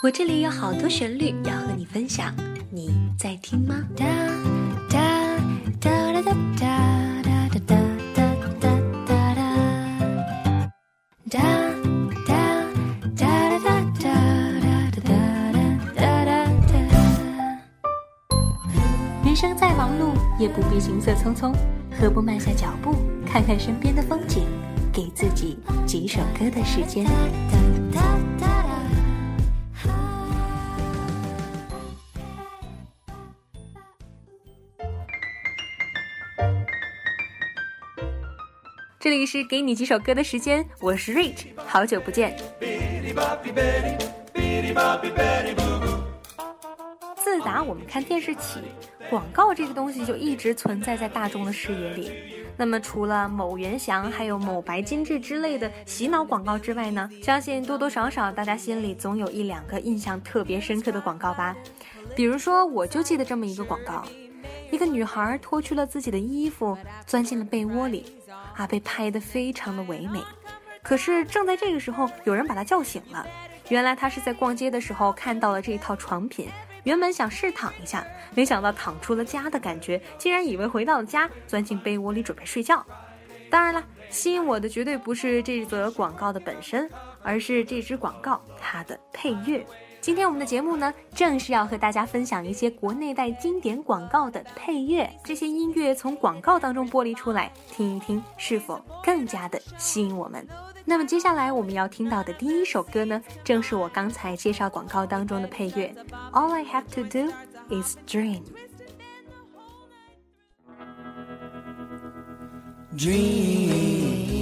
我这里有好多旋律要和你分享，你在听吗？哒哒哒哒哒哒哒哒哒哒哒哒。哒哒哒哒哒哒哒哒哒哒人生再忙碌，也不必行色匆匆，何不慢下脚步，看看身边的风景，给自己几首歌的时间。这里是给你几首歌的时间，我是 Rich，好久不见。自打我们看电视起，广告这个东西就一直存在在大众的视野里。那么除了某元祥还有某白金志之类的洗脑广告之外呢，相信多多少少大家心里总有一两个印象特别深刻的广告吧。比如说，我就记得这么一个广告。一个女孩脱去了自己的衣服，钻进了被窝里，啊，被拍得非常的唯美。可是正在这个时候，有人把她叫醒了。原来她是在逛街的时候看到了这一套床品，原本想试躺一下，没想到躺出了家的感觉，竟然以为回到了家，钻进被窝里准备睡觉。当然了，吸引我的绝对不是这则广告的本身，而是这支广告它的配乐。今天我们的节目呢，正是要和大家分享一些国内外经典广告的配乐。这些音乐从广告当中剥离出来，听一听是否更加的吸引我们。那么接下来我们要听到的第一首歌呢，正是我刚才介绍广告当中的配乐。All I have to do is. Dream, dream,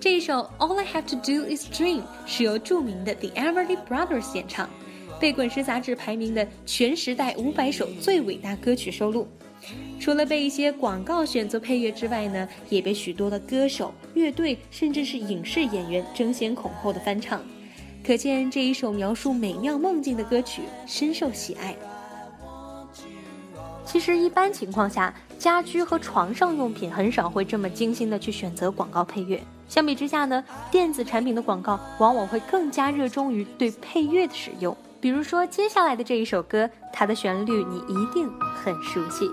这一首 All I Have to Do Is Dream 是由著名的 The Everly Brothers 演唱，被《滚石》杂志排名的全时代五百首最伟大歌曲收录。除了被一些广告选作配乐之外呢，也被许多的歌手、乐队甚至是影视演员争先恐后的翻唱，可见这一首描述美妙梦境的歌曲深受喜爱。其实一般情况下，家居和床上用品很少会这么精心的去选择广告配乐。相比之下呢，电子产品的广告往往会更加热衷于对配乐的使用。比如说接下来的这一首歌，它的旋律你一定很熟悉。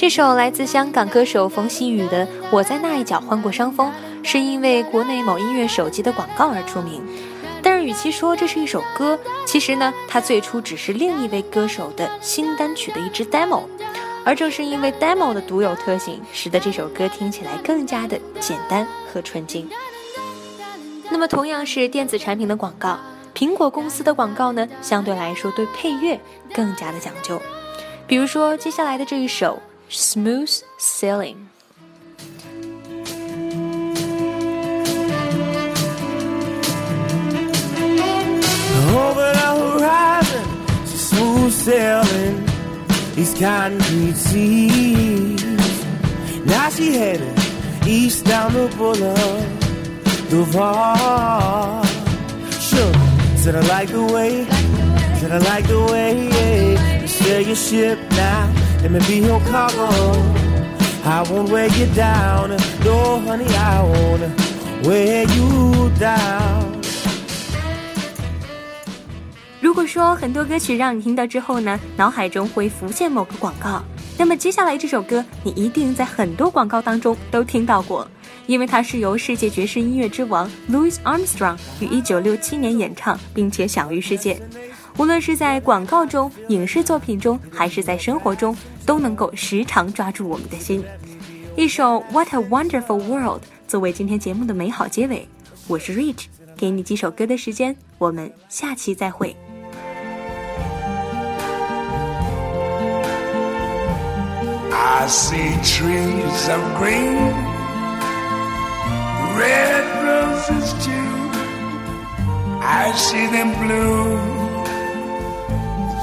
这首来自香港歌手冯曦妤的《我在那一角患过伤风》，是因为国内某音乐手机的广告而出名。但是，与其说这是一首歌，其实呢，它最初只是另一位歌手的新单曲的一支 demo。而正是因为 demo 的独有特性，使得这首歌听起来更加的简单和纯净。那么，同样是电子产品的广告，苹果公司的广告呢，相对来说对配乐更加的讲究。比如说接下来的这一首。Smooth sailing. Over the horizon, smooth sailing these concrete seas. Now she headed east down the boulevard. Sure, said I like the way, said I like the way you sail your ship. 如果说很多歌曲让你听到之后呢，脑海中会浮现某个广告，那么接下来这首歌你一定在很多广告当中都听到过，因为它是由世界爵士音乐之王 Louis Armstrong 于1967年演唱，并且享誉世界。无论是在广告中、影视作品中，还是在生活中，都能够时常抓住我们的心。一首《What a Wonderful World》作为今天节目的美好结尾，我是 Rich，给你几首歌的时间，我们下期再会。I see trees of green, red roses too. I see them bloom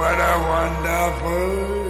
what a wonderful